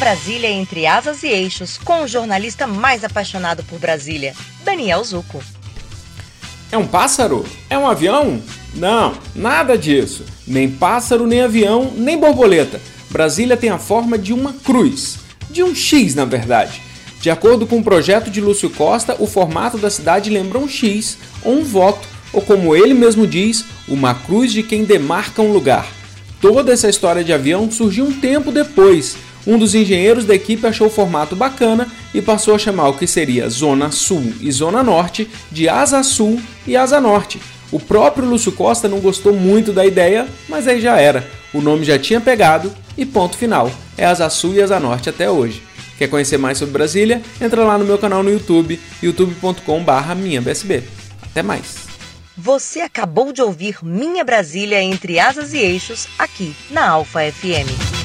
Brasília entre asas e eixos, com o jornalista mais apaixonado por Brasília, Daniel Zuco. É um pássaro? É um avião? Não, nada disso. Nem pássaro, nem avião, nem borboleta. Brasília tem a forma de uma cruz. De um X, na verdade. De acordo com o projeto de Lúcio Costa, o formato da cidade lembra um X, ou um voto, ou como ele mesmo diz, uma cruz de quem demarca um lugar. Toda essa história de avião surgiu um tempo depois. Um dos engenheiros da equipe achou o formato bacana e passou a chamar o que seria Zona Sul e Zona Norte de Asa Sul e Asa Norte. O próprio Lúcio Costa não gostou muito da ideia, mas aí já era. O nome já tinha pegado e ponto final. É Asa Sul e Asa Norte até hoje. Quer conhecer mais sobre Brasília? Entra lá no meu canal no YouTube, youtube.com/minhabsb. Até mais. Você acabou de ouvir Minha Brasília entre asas e eixos aqui na Alfa FM.